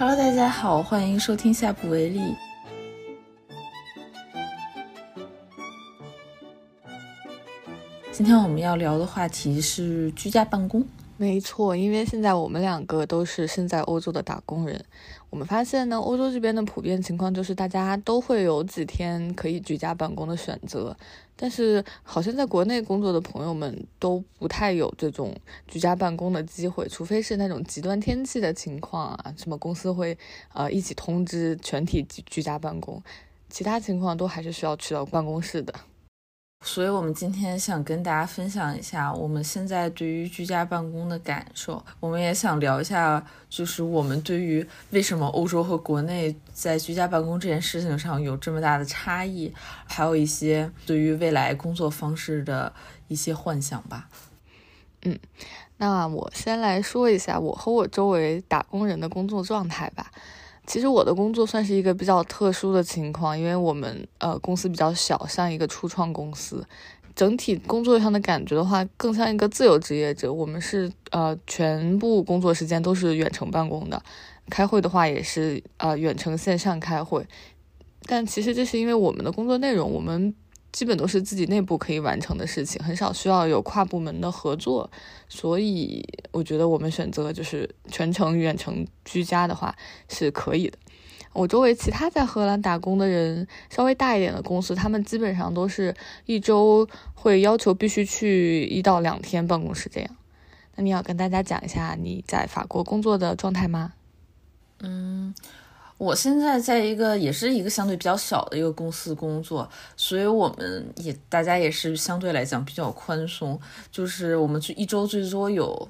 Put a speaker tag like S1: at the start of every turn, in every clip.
S1: Hello，大家好，欢迎收听下不为例。今天我们要聊的话题是居家办公。
S2: 没错，因为现在我们两个都是身在欧洲的打工人，我们发现呢，欧洲这边的普遍情况就是大家都会有几天可以居家办公的选择，但是好像在国内工作的朋友们都不太有这种居家办公的机会，除非是那种极端天气的情况啊，什么公司会呃一起通知全体居居家办公，其他情况都还是需要去到办公室的。
S1: 所以，我们今天想跟大家分享一下我们现在对于居家办公的感受。我们也想聊一下，就是我们对于为什么欧洲和国内在居家办公这件事情上有这么大的差异，还有一些对于未来工作方式的一些幻想吧。
S2: 嗯，那我先来说一下我和我周围打工人的工作状态吧。其实我的工作算是一个比较特殊的情况，因为我们呃公司比较小，像一个初创公司，整体工作上的感觉的话，更像一个自由职业者。我们是呃全部工作时间都是远程办公的，开会的话也是呃远程线上开会。但其实这是因为我们的工作内容，我们。基本都是自己内部可以完成的事情，很少需要有跨部门的合作，所以我觉得我们选择就是全程远程居家的话是可以的。我周围其他在荷兰打工的人，稍微大一点的公司，他们基本上都是一周会要求必须去一到两天办公室这样。那你要跟大家讲一下你在法国工作的状态吗？
S1: 嗯。我现在在一个也是一个相对比较小的一个公司工作，所以我们也大家也是相对来讲比较宽松，就是我们就一周最多有。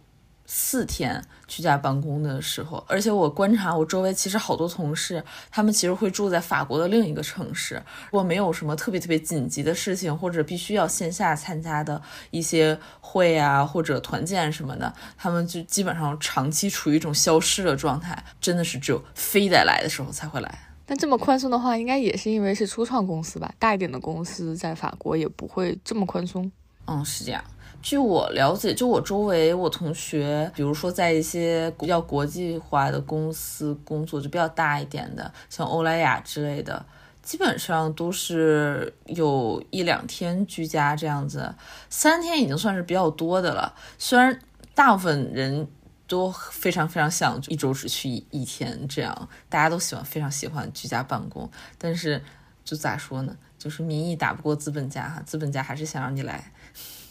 S1: 四天居家办公的时候，而且我观察我周围其实好多同事，他们其实会住在法国的另一个城市。如果没有什么特别特别紧急的事情，或者必须要线下参加的一些会啊，或者团建什么的，他们就基本上长期处于一种消失的状态，真的是只有非得来的时候才会来。
S2: 但这么宽松的话，应该也是因为是初创公司吧？大一点的公司在法国也不会这么宽松。
S1: 嗯，是这样。据我了解，就我周围我同学，比如说在一些比较国际化的公司工作，就比较大一点的，像欧莱雅之类的，基本上都是有一两天居家这样子，三天已经算是比较多的了。虽然大部分人都非常非常想一周只去一天这样，大家都喜欢非常喜欢居家办公，但是就咋说呢，就是民意打不过资本家哈，资本家还是想让你来。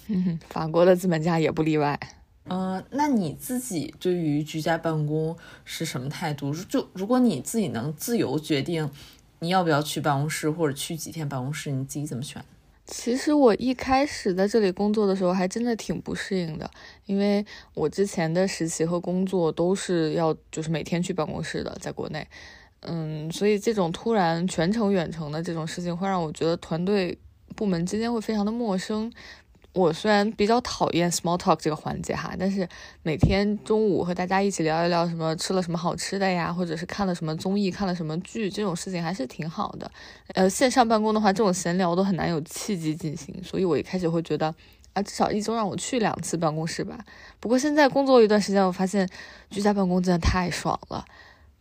S2: 嗯，法国的资本家也不例外。
S1: 嗯，那你自己对于居家办公是什么态度？就如果你自己能自由决定你要不要去办公室或者去几天办公室，你自己怎么选？
S2: 其实我一开始在这里工作的时候还真的挺不适应的，因为我之前的实习和工作都是要就是每天去办公室的，在国内。嗯，所以这种突然全程远程的这种事情会让我觉得团队部门之间会非常的陌生。我虽然比较讨厌 small talk 这个环节哈，但是每天中午和大家一起聊一聊什么吃了什么好吃的呀，或者是看了什么综艺、看了什么剧，这种事情还是挺好的。呃，线上办公的话，这种闲聊都很难有契机进行，所以我一开始会觉得啊，至少一周让我去两次办公室吧。不过现在工作一段时间，我发现居家办公真的太爽了。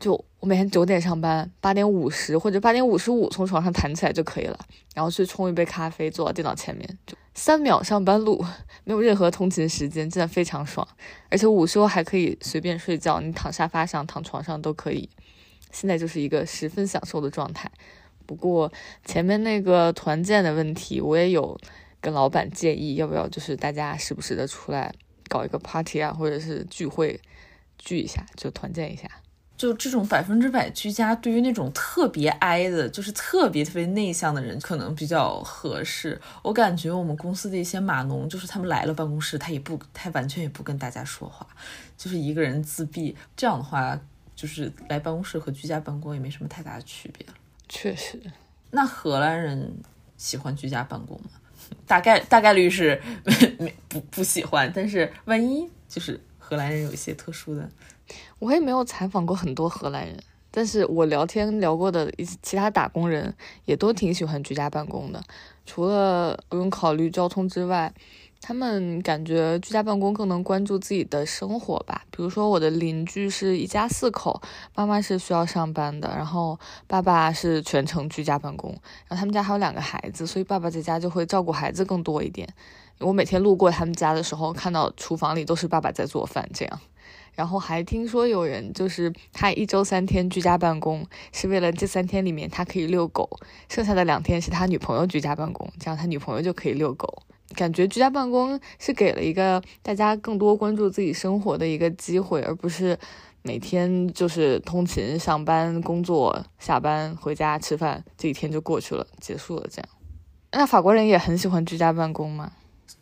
S2: 就我每天九点上班，八点五十或者八点五十五从床上弹起来就可以了，然后去冲一杯咖啡，坐到电脑前面，就三秒上班路，没有任何通勤时间，真的非常爽。而且午休还可以随便睡觉，你躺沙发上、躺床上都可以。现在就是一个十分享受的状态。不过前面那个团建的问题，我也有跟老板建议，要不要就是大家时不时的出来搞一个 party 啊，或者是聚会聚一下，就团建一下。
S1: 就这种百分之百居家，对于那种特别 I 的，就是特别特别内向的人，可能比较合适。我感觉我们公司的一些码农，就是他们来了办公室，他也不，他完全也不跟大家说话，就是一个人自闭。这样的话，就是来办公室和居家办公也没什么太大的区别。
S2: 确实，
S1: 那荷兰人喜欢居家办公吗？大概大概率是 没不不喜欢，但是万一就是荷兰人有一些特殊的。
S2: 我也没有采访过很多荷兰人，但是我聊天聊过的一其他打工人也都挺喜欢居家办公的。除了不用考虑交通之外，他们感觉居家办公更能关注自己的生活吧。比如说，我的邻居是一家四口，妈妈是需要上班的，然后爸爸是全程居家办公，然后他们家还有两个孩子，所以爸爸在家就会照顾孩子更多一点。我每天路过他们家的时候，看到厨房里都是爸爸在做饭，这样。然后还听说有人就是他一周三天居家办公，是为了这三天里面他可以遛狗，剩下的两天是他女朋友居家办公，这样他女朋友就可以遛狗。感觉居家办公是给了一个大家更多关注自己生活的一个机会，而不是每天就是通勤、上班、工作、下班、回家吃饭，这一天就过去了，结束了。这样，那法国人也很喜欢居家办公吗？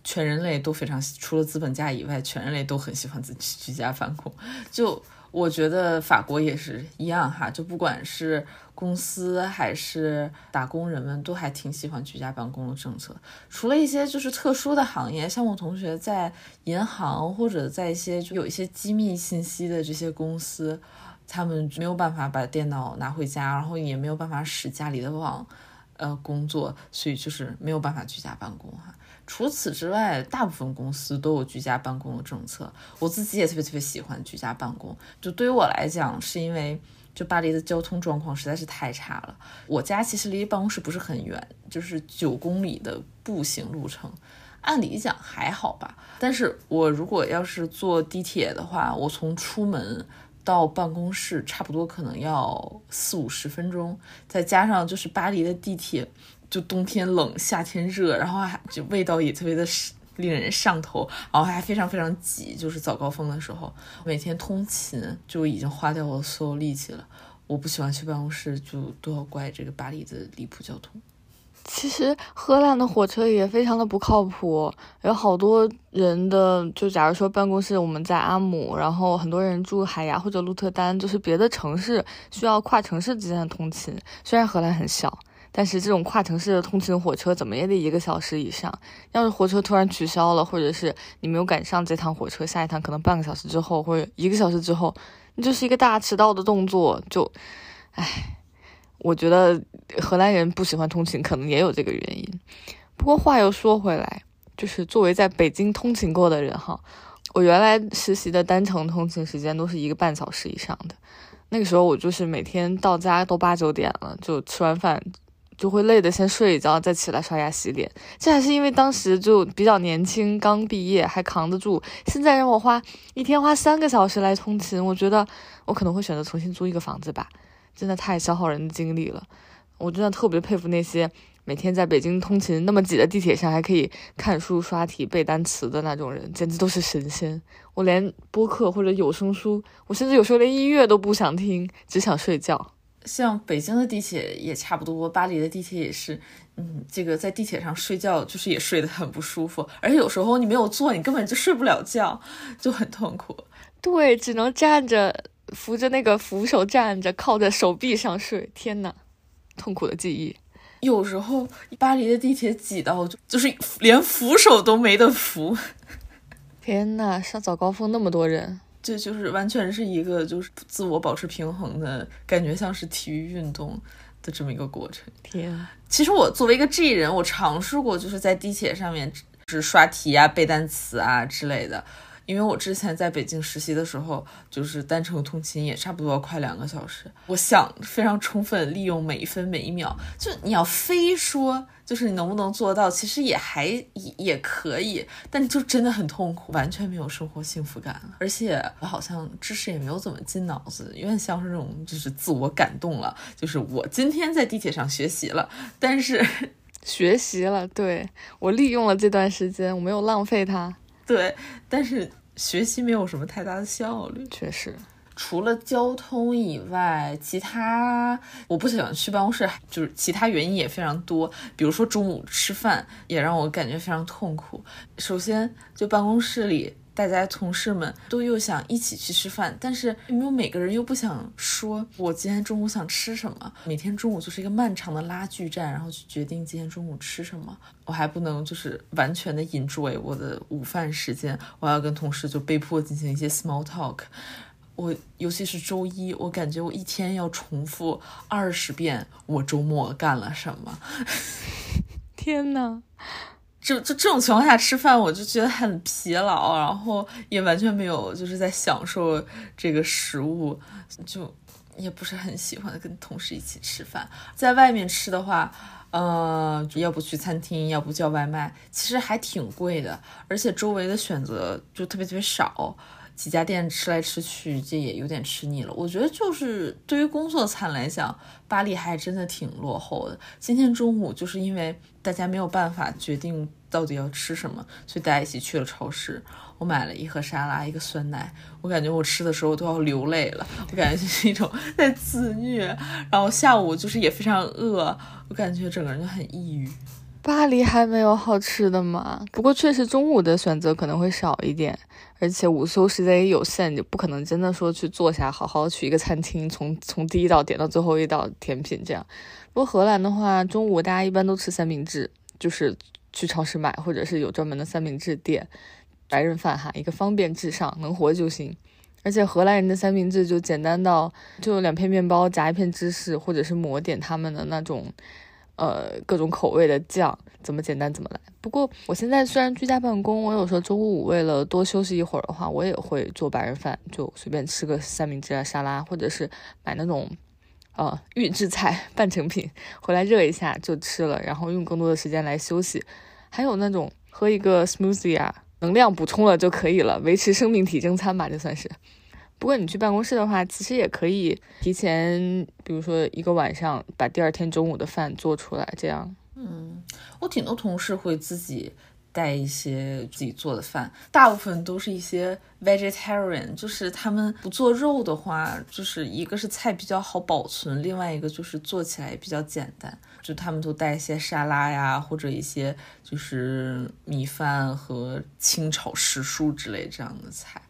S1: 全人类都非常，除了资本家以外，全人类都很喜欢自己居家办公。就我觉得法国也是一样哈，就不管是公司还是打工人们，都还挺喜欢居家办公的政策。除了一些就是特殊的行业，像我同学在银行或者在一些就有一些机密信息的这些公司，他们没有办法把电脑拿回家，然后也没有办法使家里的网，呃，工作，所以就是没有办法居家办公哈。除此之外，大部分公司都有居家办公的政策。我自己也特别特别喜欢居家办公。就对于我来讲，是因为就巴黎的交通状况实在是太差了。我家其实离办公室不是很远，就是九公里的步行路程。按理讲还好吧，但是我如果要是坐地铁的话，我从出门到办公室差不多可能要四五十分钟，再加上就是巴黎的地铁。就冬天冷，夏天热，然后还就味道也特别的令人上头，然后还非常非常挤，就是早高峰的时候，每天通勤就已经花掉我所有力气了。我不喜欢去办公室，就都要怪这个巴黎的离谱交通。
S2: 其实荷兰的火车也非常的不靠谱，有好多人的就假如说办公室我们在阿姆，然后很多人住海牙或者鹿特丹，就是别的城市需要跨城市之间的通勤，虽然荷兰很小。但是这种跨城市的通勤火车怎么也得一个小时以上。要是火车突然取消了，或者是你没有赶上这趟火车，下一趟可能半个小时之后或者一个小时之后，那就是一个大迟到的动作。就，唉，我觉得荷兰人不喜欢通勤，可能也有这个原因。不过话又说回来，就是作为在北京通勤过的人哈，我原来实习的单程通勤时间都是一个半小时以上的。那个时候我就是每天到家都八九点了，就吃完饭。就会累得先睡一觉，再起来刷牙洗脸。这还是因为当时就比较年轻，刚毕业还扛得住。现在让我花一天花三个小时来通勤，我觉得我可能会选择重新租一个房子吧。真的太消耗人的精力了。我真的特别佩服那些每天在北京通勤那么挤的地铁上还可以看书、刷题、背单词的那种人，简直都是神仙。我连播客或者有声书，我甚至有时候连音乐都不想听，只想睡觉。
S1: 像北京的地铁也差不多，巴黎的地铁也是，嗯，这个在地铁上睡觉就是也睡得很不舒服，而且有时候你没有坐，你根本就睡不了觉，就很痛苦。
S2: 对，只能站着扶着那个扶手站着，靠在手臂上睡。天呐，痛苦的记忆。
S1: 有时候巴黎的地铁挤到就就是连扶手都没得扶。
S2: 天呐，上早高峰那么多人。
S1: 这就是完全是一个就是自我保持平衡的感觉，像是体育运动的这么一个过程。
S2: 天，啊
S1: 其实我作为一个 G 人，我尝试过就是在地铁上面只刷题啊、背单词啊之类的。因为我之前在北京实习的时候，就是单程通勤也差不多快两个小时。我想非常充分利用每一分每一秒。就你要非说，就是你能不能做到，其实也还也可以，但就真的很痛苦，完全没有生活幸福感。而且我好像知识也没有怎么进脑子，有点像是那种就是自我感动了，就是我今天在地铁上学习了，但是
S2: 学习了，对我利用了这段时间，我没有浪费它。
S1: 对，但是学习没有什么太大的效率，
S2: 确实。
S1: 除了交通以外，其他我不喜欢去办公室，就是其他原因也非常多。比如说中午吃饭也让我感觉非常痛苦。首先，就办公室里。大家同事们都又想一起去吃饭，但是又没有每个人又不想说，我今天中午想吃什么？每天中午就是一个漫长的拉锯战，然后去决定今天中午吃什么。我还不能就是完全的 enjoy 我的午饭时间，我要跟同事就被迫进行一些 small talk。我尤其是周一，我感觉我一天要重复二十遍我周末干了什么。
S2: 天呐！
S1: 就就这种情况下吃饭，我就觉得很疲劳，然后也完全没有就是在享受这个食物，就也不是很喜欢跟同事一起吃饭。在外面吃的话，呃，要不去餐厅，要不叫外卖，其实还挺贵的，而且周围的选择就特别特别少。几家店吃来吃去，这也有点吃腻了。我觉得就是对于工作餐来讲，巴黎还真的挺落后的。今天中午就是因为大家没有办法决定到底要吃什么，所以大家一起去了超市。我买了一盒沙拉，一个酸奶。我感觉我吃的时候都要流泪了，我感觉就是一种在自虐。然后下午就是也非常饿，我感觉整个人就很抑郁。
S2: 巴黎还没有好吃的吗？不过确实中午的选择可能会少一点，而且午休时间也有限，就不可能真的说去坐下好好去一个餐厅，从从第一道点到最后一道甜品这样。不过荷兰的话，中午大家一般都吃三明治，就是去超市买，或者是有专门的三明治店，白人饭哈，一个方便至上，能活就行。而且荷兰人的三明治就简单到就两片面包夹一片芝士，或者是抹点他们的那种。呃，各种口味的酱，怎么简单怎么来。不过我现在虽然居家办公，我有时候周五为了多休息一会儿的话，我也会做白人饭，就随便吃个三明治啊、沙拉，或者是买那种呃预制菜半成品回来热一下就吃了，然后用更多的时间来休息。还有那种喝一个 smoothie 啊，能量补充了就可以了，维持生命体征餐吧，就算是。不过你去办公室的话，其实也可以提前，比如说一个晚上把第二天中午的饭做出来，这样。
S1: 嗯，我挺多同事会自己带一些自己做的饭，大部分都是一些 vegetarian，就是他们不做肉的话，就是一个是菜比较好保存，另外一个就是做起来也比较简单，就他们都带一些沙拉呀，或者一些就是米饭和清炒时蔬之类这样的菜。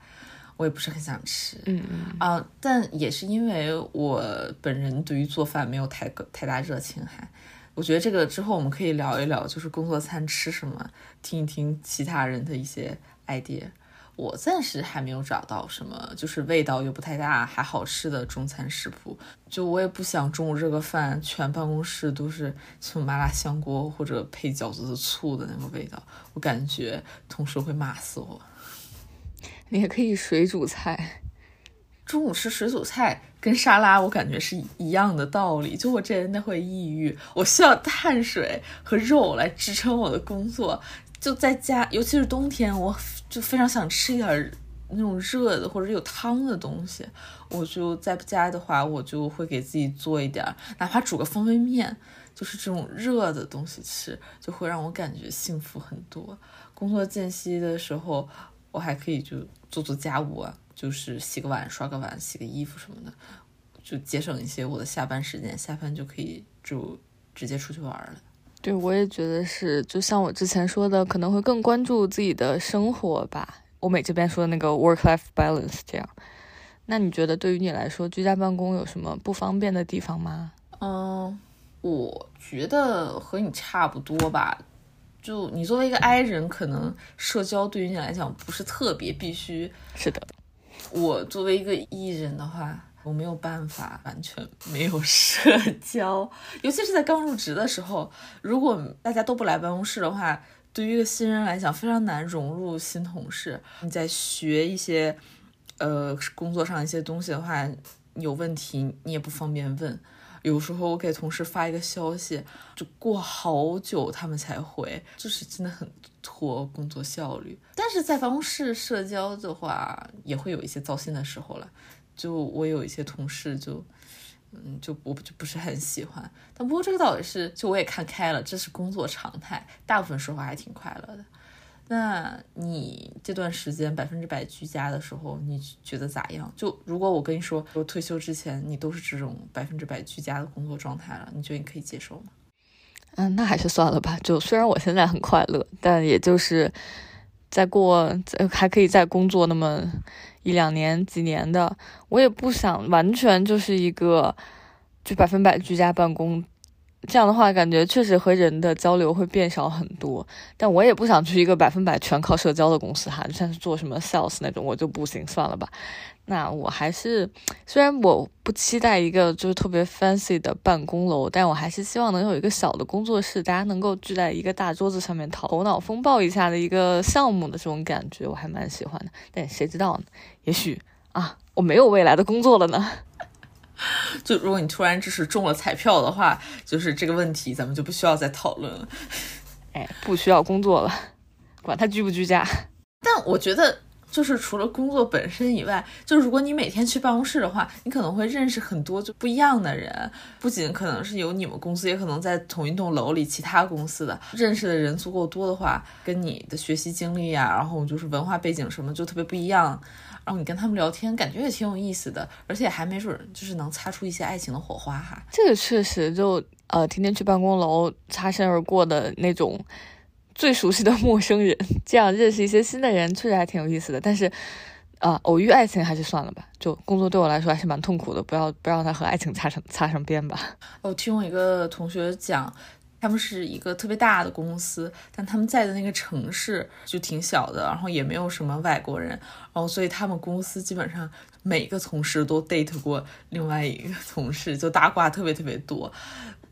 S1: 我也不是很想吃，
S2: 嗯嗯
S1: 啊，但也是因为我本人对于做饭没有太太大热情，还我觉得这个之后我们可以聊一聊，就是工作餐吃什么，听一听其他人的一些 idea。我暂时还没有找到什么就是味道又不太大还好吃的中餐食谱，就我也不想中午热个饭，全办公室都是从麻辣香锅或者配饺子的醋的那个味道，我感觉同事会骂死我。
S2: 你也可以水煮菜，
S1: 中午吃水煮菜跟沙拉，我感觉是一样的道理。就我这人，那会抑郁，我需要碳水和肉来支撑我的工作。就在家，尤其是冬天，我就非常想吃一点那种热的或者有汤的东西。我就在家的话，我就会给自己做一点，哪怕煮个方便面，就是这种热的东西吃，就会让我感觉幸福很多。工作间隙的时候。我还可以就做做家务啊，就是洗个碗、刷个碗、洗个衣服什么的，就节省一些我的下班时间。下班就可以就直接出去玩了。
S2: 对，我也觉得是。就像我之前说的，可能会更关注自己的生活吧。欧美这边说的那个 work-life balance 这样。那你觉得对于你来说，居家办公有什么不方便的地方吗？
S1: 嗯，我觉得和你差不多吧。就你作为一个 I 人，可能社交对于你来讲不是特别必须。
S2: 是的，
S1: 我作为一个 E 人的话，我没有办法完全没有社交，尤其是在刚入职的时候，如果大家都不来办公室的话，对于一个新人来讲非常难融入新同事。你在学一些呃工作上一些东西的话，有问题你也不方便问。有时候我给同事发一个消息，就过好久他们才回，就是真的很拖工作效率。但是在办公室社交的话，也会有一些糟心的时候了。就我有一些同事，就嗯，就我就不是很喜欢。但不过这个倒也是，就我也看开了，这是工作常态，大部分时候还挺快乐的。那你这段时间百分之百居家的时候，你觉得咋样？就如果我跟你说，我退休之前你都是这种百分之百居家的工作状态了，你觉得你可以接受吗？
S2: 嗯，那还是算了吧。就虽然我现在很快乐，但也就是再过还可以再工作那么一两年、几年的，我也不想完全就是一个就百分百居家办公。这样的话，感觉确实和人的交流会变少很多。但我也不想去一个百分百全靠社交的公司哈，就像是做什么 sales 那种，我就不行，算了吧。那我还是，虽然我不期待一个就是特别 fancy 的办公楼，但我还是希望能有一个小的工作室，大家能够聚在一个大桌子上面头脑风暴一下的一个项目的这种感觉，我还蛮喜欢的。但谁知道呢？也许啊，我没有未来的工作了呢。
S1: 就如果你突然就是中了彩票的话，就是这个问题咱们就不需要再讨论了。
S2: 哎，不需要工作了，管他居不居家。
S1: 但我觉得，就是除了工作本身以外，就是如果你每天去办公室的话，你可能会认识很多就不一样的人。不仅可能是有你们公司，也可能在同一栋楼里其他公司的认识的人足够多的话，跟你的学习经历呀，然后就是文化背景什么就特别不一样。然后你跟他们聊天，感觉也挺有意思的，而且还没准就是能擦出一些爱情的火花哈。
S2: 这个确实就呃，天天去办公楼擦身而过的那种最熟悉的陌生人，这样认识一些新的人，确实还挺有意思的。但是啊，偶遇爱情还是算了吧。就工作对我来说还是蛮痛苦的，不要不让他和爱情擦上擦上边吧。
S1: 我 听我一个同学讲。他们是一个特别大的公司，但他们在的那个城市就挺小的，然后也没有什么外国人，然后所以他们公司基本上每个同事都 date 过另外一个同事，就八卦特别特别多，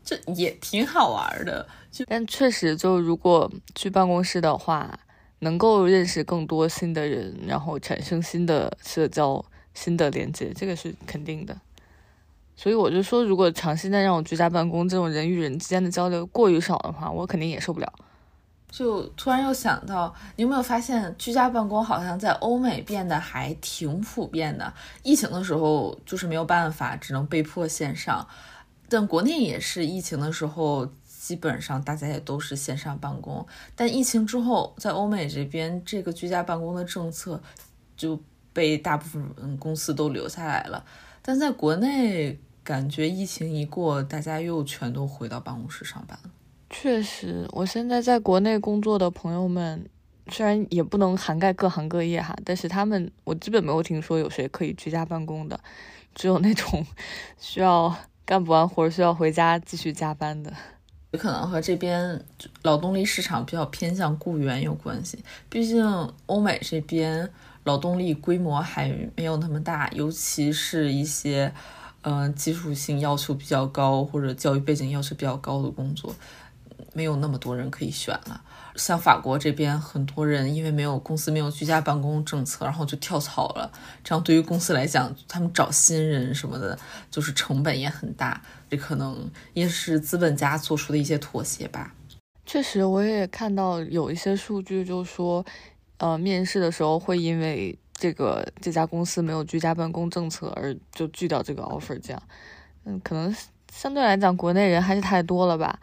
S1: 这也挺好玩的。就
S2: 但确实，就如果去办公室的话，能够认识更多新的人，然后产生新的社交、新的连接，这个是肯定的。所以我就说，如果长时间让我居家办公，这种人与人之间的交流过于少的话，我肯定也受不了。
S1: 就突然又想到，你有没有发现，居家办公好像在欧美变得还挺普遍的？疫情的时候就是没有办法，只能被迫线上。但国内也是疫情的时候，基本上大家也都是线上办公。但疫情之后，在欧美这边，这个居家办公的政策就被大部分公司都留下来了。但在国内。感觉疫情一过，大家又全都回到办公室上班了。
S2: 确实，我现在在国内工作的朋友们，虽然也不能涵盖各行各业哈，但是他们我基本没有听说有谁可以居家办公的，只有那种 需要干不完活需要回家继续加班的。
S1: 也可能和这边劳动力市场比较偏向雇员有关系，毕竟欧美这边劳动力规模还没有那么大，尤其是一些。嗯，技术性要求比较高或者教育背景要求比较高的工作，没有那么多人可以选了。像法国这边，很多人因为没有公司没有居家办公政策，然后就跳槽了。这样对于公司来讲，他们找新人什么的，就是成本也很大。这可能也是资本家做出的一些妥协吧。
S2: 确实，我也看到有一些数据，就说，呃，面试的时候会因为。这个这家公司没有居家办公政策，而就拒掉这个 offer，这样，嗯，可能相对来讲，国内人还是太多了吧？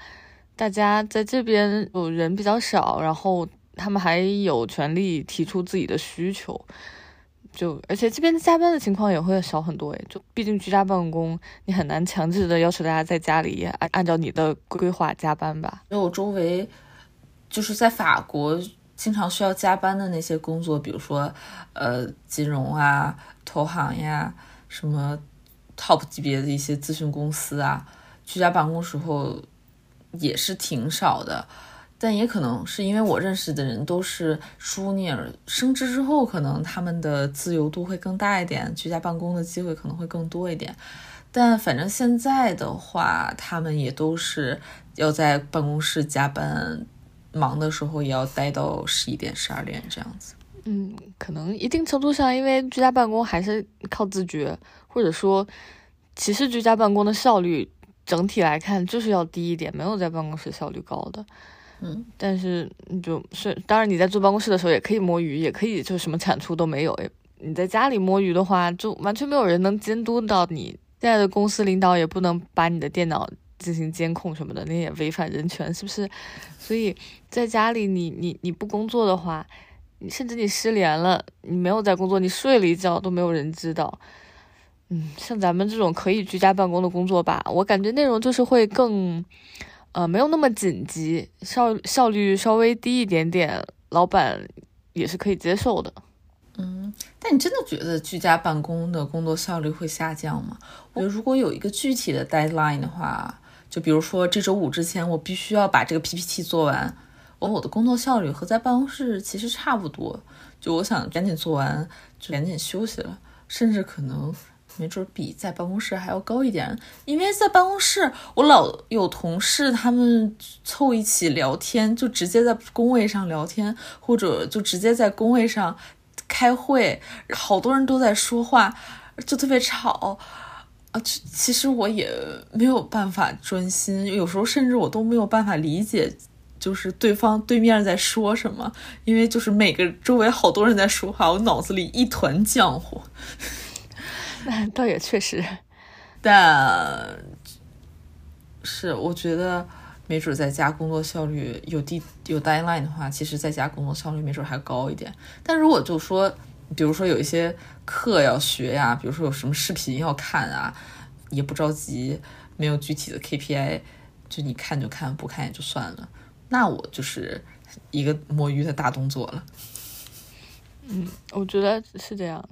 S2: 大家在这边有人比较少，然后他们还有权利提出自己的需求，就而且这边加班的情况也会少很多诶，就毕竟居家办公，你很难强制的要求大家在家里按按照你的规划加班吧？
S1: 因为我周围就是在法国。经常需要加班的那些工作，比如说，呃，金融啊、投行呀，什么 top 级别的一些咨询公司啊，居家办公时候也是挺少的。但也可能是因为我认识的人都是舒尼尔升职之后，可能他们的自由度会更大一点，居家办公的机会可能会更多一点。但反正现在的话，他们也都是要在办公室加班。忙的时候也要待到十一点、十二点这样子。
S2: 嗯，可能一定程度上，因为居家办公还是靠自觉，或者说，其实居家办公的效率整体来看就是要低一点，没有在办公室效率高的。
S1: 嗯，
S2: 但是你就是当然你在坐办公室的时候也可以摸鱼，也可以就什么产出都没有。你在家里摸鱼的话，就完全没有人能监督到你。现在的公司领导也不能把你的电脑。进行监控什么的，那也违反人权，是不是？所以在家里，你你你不工作的话，你甚至你失联了，你没有在工作，你睡了一觉都没有人知道。嗯，像咱们这种可以居家办公的工作吧，我感觉内容就是会更，呃，没有那么紧急，效效率稍微低一点点，老板也是可以接受的。
S1: 嗯，但你真的觉得居家办公的工作效率会下降吗？我觉得如果有一个具体的 deadline 的话。就比如说这周五之前，我必须要把这个 PPT 做完。我我的工作效率和在办公室其实差不多，就我想赶紧做完，就赶紧休息了，甚至可能没准比在办公室还要高一点。因为在办公室，我老有同事他们凑一起聊天，就直接在工位上聊天，或者就直接在工位上开会，好多人都在说话，就特别吵。啊，其实我也没有办法专心，有时候甚至我都没有办法理解，就是对方对面在说什么，因为就是每个周围好多人在说话，我脑子里一团浆糊。
S2: 那 倒也确实，
S1: 但是我觉得没准在家工作效率有地有 deadline 的话，其实在家工作效率没准还高一点。但如果就说，比如说有一些。课要学呀，比如说有什么视频要看啊，也不着急，没有具体的 KPI，就你看就看，不看也就算了。那我就是一个摸鱼的大动作了。
S2: 嗯，我觉得是这样。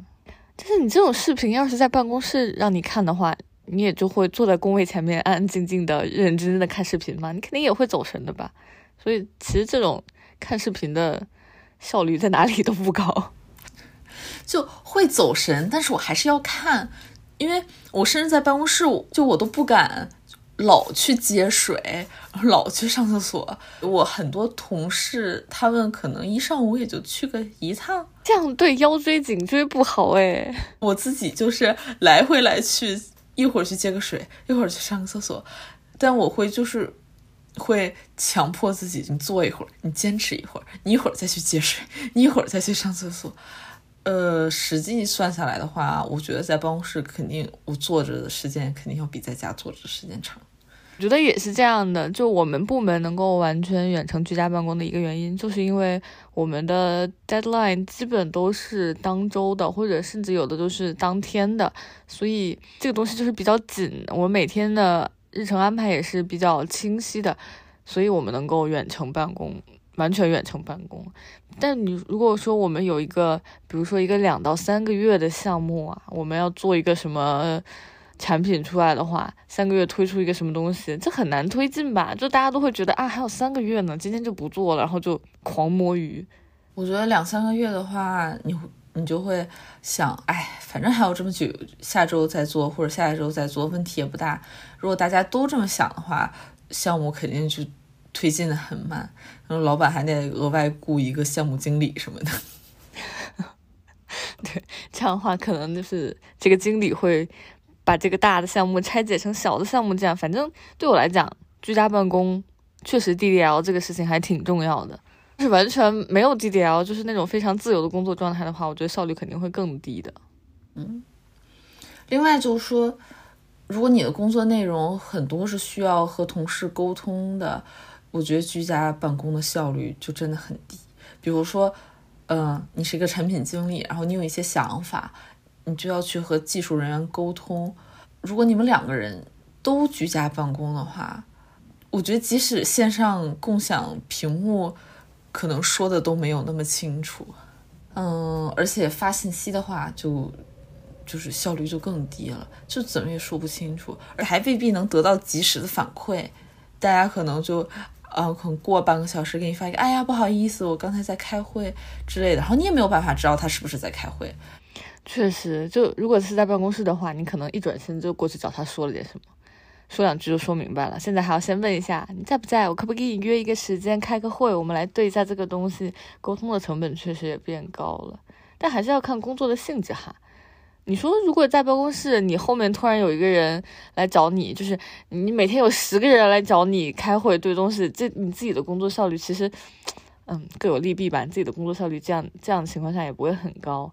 S2: 但是你这种视频要是在办公室让你看的话，你也就会坐在工位前面安安静静的、认认真真的看视频嘛，你肯定也会走神的吧。所以其实这种看视频的效率在哪里都不高。
S1: 就会走神，但是我还是要看，因为我甚至在办公室，就我都不敢老去接水，老去上厕所。我很多同事，他们可能一上午也就去个一趟，
S2: 这样对腰椎颈椎不好哎。
S1: 我自己就是来回来去，一会儿去接个水，一会儿去上个厕所，但我会就是会强迫自己，你坐一会儿，你坚持一会儿，你一会儿再去接水，你一会儿再去上厕所。呃，实际算下来的话，我觉得在办公室肯定我坐着的时间肯定要比在家坐着的时间长。
S2: 我觉得也是这样的，就我们部门能够完全远程居家办公的一个原因，就是因为我们的 deadline 基本都是当周的，或者甚至有的都是当天的，所以这个东西就是比较紧。我每天的日程安排也是比较清晰的，所以我们能够远程办公。完全远程办公，但你如果说我们有一个，比如说一个两到三个月的项目啊，我们要做一个什么产品出来的话，三个月推出一个什么东西，这很难推进吧？就大家都会觉得啊，还有三个月呢，今天就不做了，然后就狂摸鱼。
S1: 我觉得两三个月的话，你你就会想，哎，反正还有这么久，下周再做或者下一周再做，问题也不大。如果大家都这么想的话，项目肯定就。推进的很慢，然后老板还得额外雇一个项目经理什么的。
S2: 对，这样的话可能就是这个经理会把这个大的项目拆解成小的项目，这样反正对我来讲，居家办公确实 DDL 这个事情还挺重要的。就是完全没有 DDL，就是那种非常自由的工作状态的话，我觉得效率肯定会更低的。
S1: 嗯，另外就是说，如果你的工作内容很多是需要和同事沟通的。我觉得居家办公的效率就真的很低。比如说，嗯，你是一个产品经理，然后你有一些想法，你就要去和技术人员沟通。如果你们两个人都居家办公的话，我觉得即使线上共享屏幕，可能说的都没有那么清楚。嗯，而且发信息的话，就就是效率就更低了，就怎么也说不清楚，而还未必能得到及时的反馈。大家可能就。呃，可能过半个小时给你发一个，哎呀，不好意思，我刚才在开会之类的，然后你也没有办法知道他是不是在开会。
S2: 确实，就如果是在办公室的话，你可能一转身就过去找他说了点什么，说两句就说明白了。现在还要先问一下你在不在，我可不可以给你约一个时间开个会，我们来对一下这个东西，沟通的成本确实也变高了，但还是要看工作的性质哈。你说，如果在办公室，你后面突然有一个人来找你，就是你每天有十个人来找你开会对东西，这你自己的工作效率其实，嗯，各有利弊吧。你自己的工作效率这样这样的情况下也不会很高。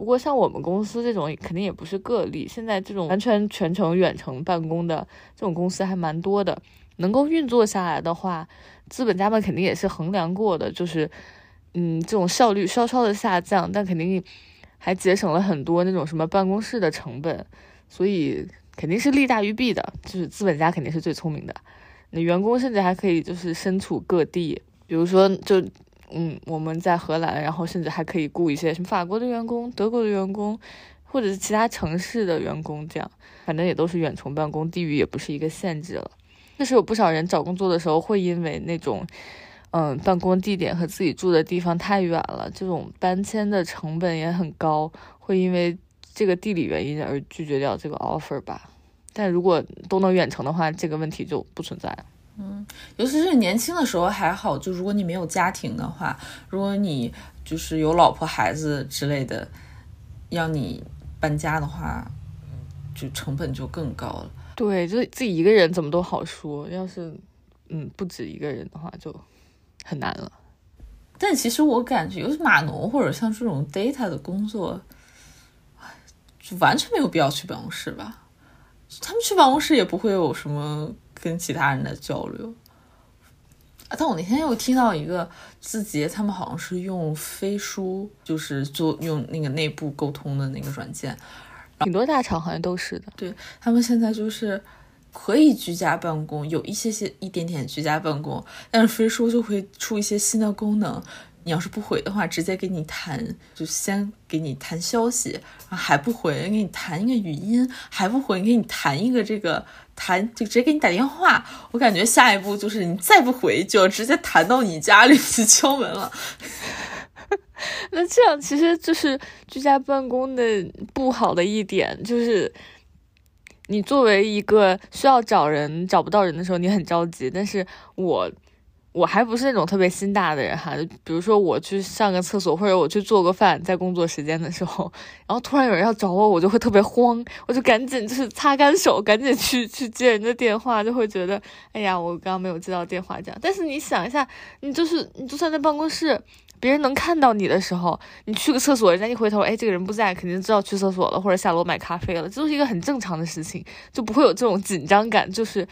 S2: 不过像我们公司这种肯定也不是个例，现在这种完全全程远程办公的这种公司还蛮多的，能够运作下来的话，资本家们肯定也是衡量过的，就是嗯，这种效率稍稍的下降，但肯定。还节省了很多那种什么办公室的成本，所以肯定是利大于弊的。就是资本家肯定是最聪明的，那员工甚至还可以就是身处各地，比如说就嗯我们在荷兰，然后甚至还可以雇一些什么法国的员工、德国的员工，或者是其他城市的员工，这样反正也都是远程办公，地域也不是一个限制了。确实有不少人找工作的时候会因为那种，嗯，办公地点和自己住的地方太远了，这种搬迁的成本也很高，会因为这个地理原因而拒绝掉这个 offer 吧。但如果都能远程的话，这个问题就不存在了。
S1: 嗯，尤其是年轻的时候还好，就如果你没有家庭的话，如果你就是有老婆孩子之类的，要你搬家的话，就成本就更高了。
S2: 对，就自己一个人怎么都好说，要是嗯不止一个人的话就很难了。
S1: 但其实我感觉，尤其码农或者像这种 data 的工作，就完全没有必要去办公室吧？他们去办公室也不会有什么。跟其他人的交流啊！但我那天又听到一个字节，他们好像是用飞书，就是做用那个内部沟通的那个软件，
S2: 挺多大厂好像都是的。
S1: 对他们现在就是可以居家办公，有一些些一点点居家办公，但是飞书就会出一些新的功能。你要是不回的话，直接给你弹，就先给你弹消息，还不回，给你弹一个语音，还不回，给你弹一个这个弹，就直接给你打电话。我感觉下一步就是你再不回，就要直接弹到你家里去敲门了。
S2: 那这样其实就是居家办公的不好的一点，就是你作为一个需要找人找不到人的时候，你很着急，但是我。我还不是那种特别心大的人哈，比如说我去上个厕所，或者我去做个饭，在工作时间的时候，然后突然有人要找我，我就会特别慌，我就赶紧就是擦干手，赶紧去去接人的电话，就会觉得，哎呀，我刚刚没有接到电话这样。但是你想一下，你就是你就算在办公室，别人能看到你的时候，你去个厕所，人家一回头，哎，这个人不在，肯定知道去厕所了，或者下楼买咖啡了，这都是一个很正常的事情，就不会有这种紧张感，就是。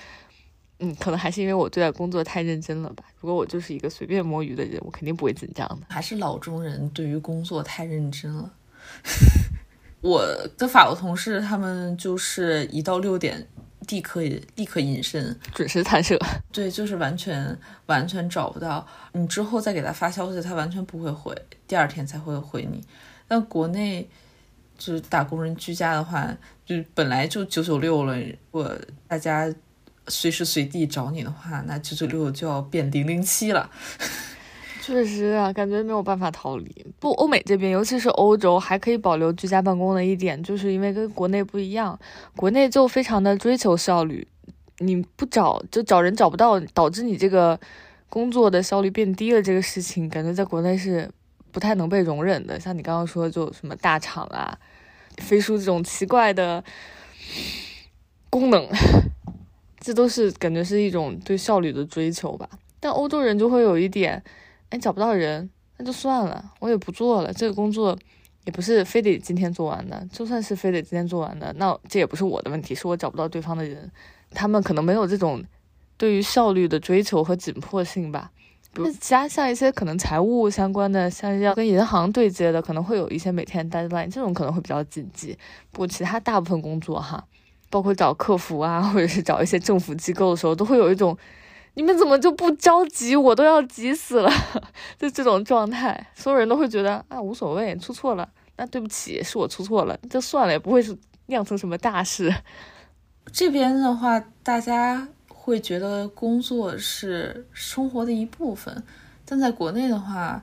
S2: 嗯，可能还是因为我对待工作太认真了吧。如果我就是一个随便摸鱼的人，我肯定不会紧张的。
S1: 还是老中人对于工作太认真了。我的法国同事他们就是一到六点立刻立刻隐身，
S2: 准时弹射。
S1: 对，就是完全完全找不到你之后再给他发消息，他完全不会回，第二天才会回你。但国内就是打工人居家的话，就本来就九九六了，我大家。随时随地找你的话，那九九六就要变零零七了。
S2: 确实啊，感觉没有办法逃离。不，欧美这边，尤其是欧洲，还可以保留居家办公的一点，就是因为跟国内不一样，国内就非常的追求效率，你不找就找人找不到，导致你这个工作的效率变低了。这个事情感觉在国内是不太能被容忍的。像你刚刚说，就什么大厂啊，飞书这种奇怪的功能。这都是感觉是一种对效率的追求吧，但欧洲人就会有一点，哎，找不到人，那就算了，我也不做了。这个工作也不是非得今天做完的，就算是非得今天做完的，那这也不是我的问题，是我找不到对方的人。他们可能没有这种对于效率的追求和紧迫性吧。比如其他像一些可能财务相关的，像要跟银行对接的，可能会有一些每天 deadline，这种可能会比较紧急。不过其他大部分工作哈。包括找客服啊，或者是找一些政府机构的时候，都会有一种，你们怎么就不着急？我都要急死了，就这种状态，所有人都会觉得啊，无所谓，出错了，那对不起，是我出错了，就算了，也不会是酿成什么大事。
S1: 这边的话，大家会觉得工作是生活的一部分，但在国内的话，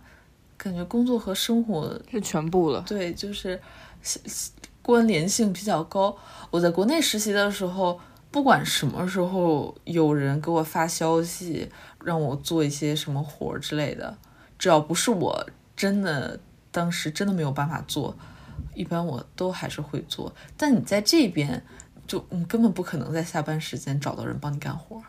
S1: 感觉工作和生活
S2: 是全部了。
S1: 对，就是。关联性比较高。我在国内实习的时候，不管什么时候有人给我发消息，让我做一些什么活之类的，只要不是我真的当时真的没有办法做，一般我都还是会做。但你在这边，就你根本不可能在下班时间找到人帮你干活。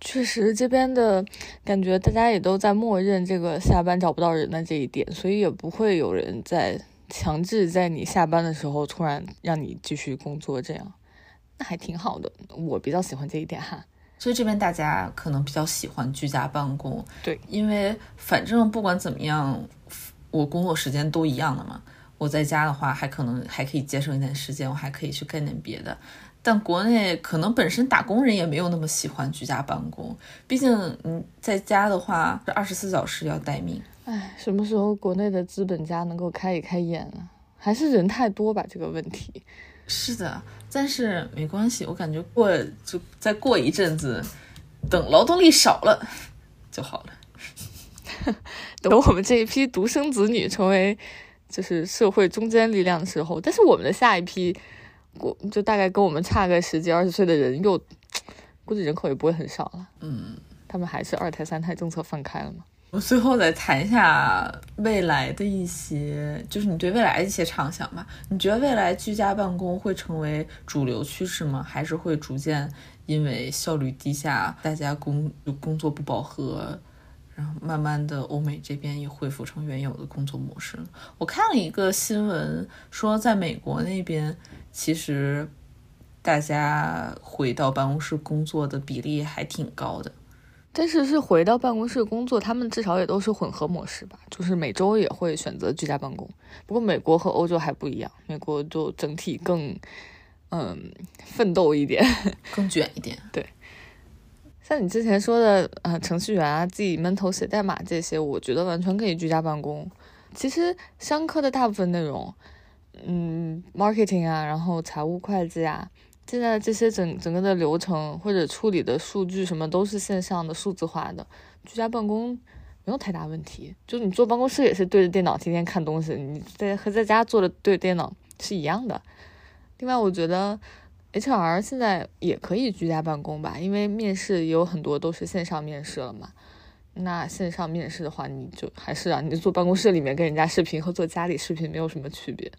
S2: 确实，这边的感觉大家也都在默认这个下班找不到人的这一点，所以也不会有人在。强制在你下班的时候突然让你继续工作，这样那还挺好的。我比较喜欢这一点哈。
S1: 所以这边大家可能比较喜欢居家办公，
S2: 对，
S1: 因为反正不管怎么样，我工作时间都一样的嘛。我在家的话，还可能还可以节省一点时间，我还可以去干点别的。但国内可能本身打工人也没有那么喜欢居家办公，毕竟你在家的话，这二十四小时要待命。
S2: 哎，什么时候国内的资本家能够开一开眼啊？还是人太多吧这个问题。
S1: 是的，但是没关系，我感觉过就再过一阵子，等劳动力少了就好了。
S2: 等我们这一批独生子女成为就是社会中坚力量的时候，但是我们的下一批，过就大概跟我们差个十几二十岁的人，又 估计人口也不会很少了。
S1: 嗯，
S2: 他们还是二胎三胎政策放开了吗？
S1: 我最后再谈一下未来的一些，就是你对未来的一些畅想吧。你觉得未来居家办公会成为主流趋势吗？还是会逐渐因为效率低下，大家工工作不饱和，然后慢慢的欧美这边也恢复成原有的工作模式？我看了一个新闻，说在美国那边，其实大家回到办公室工作的比例还挺高的。
S2: 但是是回到办公室工作，他们至少也都是混合模式吧，就是每周也会选择居家办公。不过美国和欧洲还不一样，美国就整体更，嗯，奋斗一点，
S1: 更卷一点。
S2: 对，像你之前说的，呃，程序员啊，自己闷头写代码这些，我觉得完全可以居家办公。其实商科的大部分内容，嗯，marketing 啊，然后财务会计啊。现在这些整整个的流程或者处理的数据什么都是线上的数字化的，居家办公没有太大问题。就你坐办公室也是对着电脑天天看东西，你在和在家坐着对电脑是一样的。另外，我觉得 HR 现在也可以居家办公吧，因为面试也有很多都是线上面试了嘛。那线上面试的话，你就还是啊，你坐办公室里面跟人家视频和坐家里视频没有什么区别。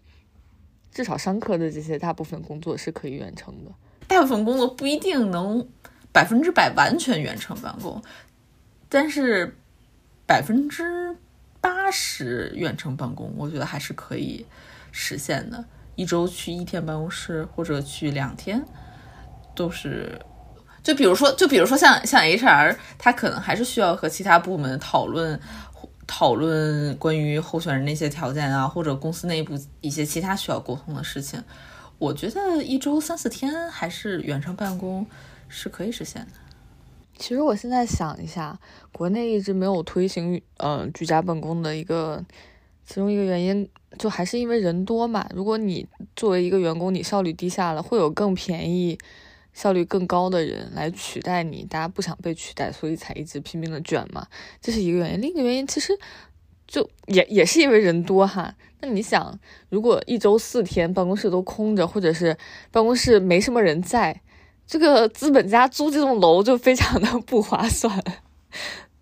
S2: 至少商科的这些大部分工作是可以远程的，
S1: 大部分工作不一定能百分之百完全远程办公，但是百分之八十远程办公，我觉得还是可以实现的。一周去一天办公室或者去两天，都是。就比如说，就比如说像像 HR，他可能还是需要和其他部门讨论。讨论关于候选人那些条件啊，或者公司内部一些其他需要沟通的事情，我觉得一周三四天还是远程办公是可以实现的。
S2: 其实我现在想一下，国内一直没有推行呃居家办公的一个其中一个原因，就还是因为人多嘛。如果你作为一个员工，你效率低下了，会有更便宜。效率更高的人来取代你，大家不想被取代，所以才一直拼命的卷嘛，这是一个原因。另一个原因其实就也也是因为人多哈。那你想，如果一周四天办公室都空着，或者是办公室没什么人在，这个资本家租这栋楼就非常的不划算。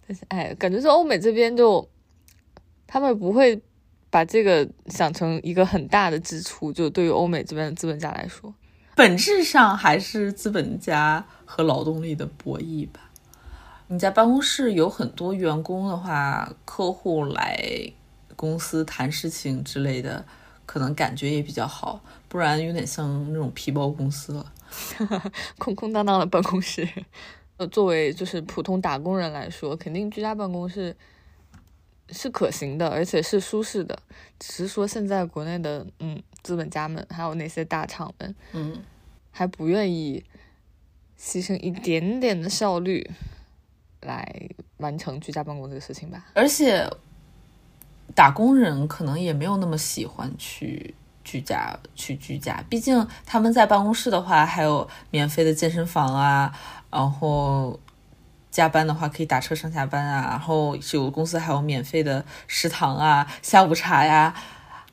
S2: 但是哎，感觉在欧美这边就他们不会把这个想成一个很大的支出，就对于欧美这边的资本家来说。
S1: 本质上还是资本家和劳动力的博弈吧。你在办公室有很多员工的话，客户来公司谈事情之类的，可能感觉也比较好。不然有点像那种皮包公司了，
S2: 空空荡荡的办公室。呃，作为就是普通打工人来说，肯定居家办公是是可行的，而且是舒适的。只是说现在国内的，嗯。资本家们还有那些大厂们，
S1: 嗯，
S2: 还不愿意牺牲一点点的效率来完成居家办公这个事情吧。
S1: 而且，打工人可能也没有那么喜欢去居家去居家，毕竟他们在办公室的话，还有免费的健身房啊，然后加班的话可以打车上下班啊，然后有公司还有免费的食堂啊，下午茶呀。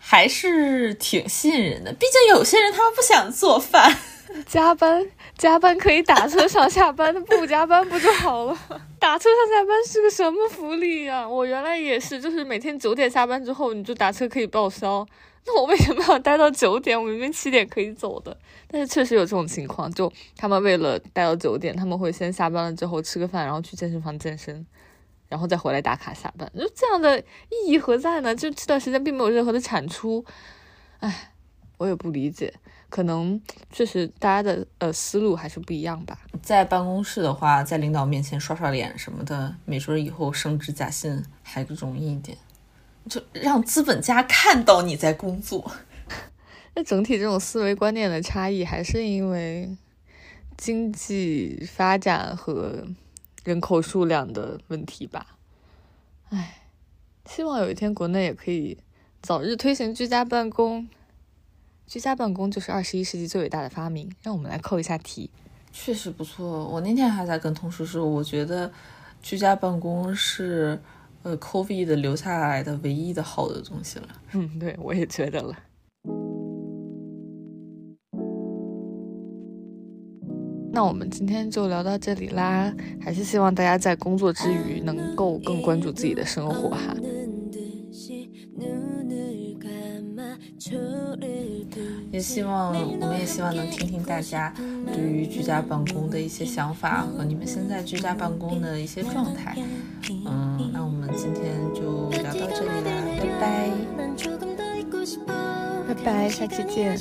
S1: 还是挺吸引人的，毕竟有些人他们不想做饭，
S2: 加班加班可以打车上下班，不加班不就好了？打车上下班是个什么福利呀？我原来也是，就是每天九点下班之后，你就打车可以报销。那我为什么要待到九点？我明明七点可以走的。但是确实有这种情况，就他们为了待到九点，他们会先下班了之后吃个饭，然后去健身房健身。然后再回来打卡下班，就这样的意义何在呢？就这段时间并没有任何的产出，唉，我也不理解，可能确实大家的呃思路还是不一样吧。
S1: 在办公室的话，在领导面前刷刷脸什么的，没准以后升职加薪还容易一点，就让资本家看到你在工作。
S2: 那整体这种思维观念的差异，还是因为经济发展和。人口数量的问题吧，唉，希望有一天国内也可以早日推行居家办公，居家办公就是二十一世纪最伟大的发明。让我们来扣一下题。
S1: 确实不错。我那天还在跟同事说，我觉得居家办公是呃 COVID 留下来的唯一的好的东西了。
S2: 嗯，对，我也觉得了。那我们今天就聊到这里啦，还是希望大家在工作之余能够更关注自己的生活哈。
S1: 也希望我们也希望能听听大家对于居家办公的一些想法和你们现在居家办公的一些状态。嗯，那我们今天就聊到这里啦，拜拜，
S2: 拜拜，下期见。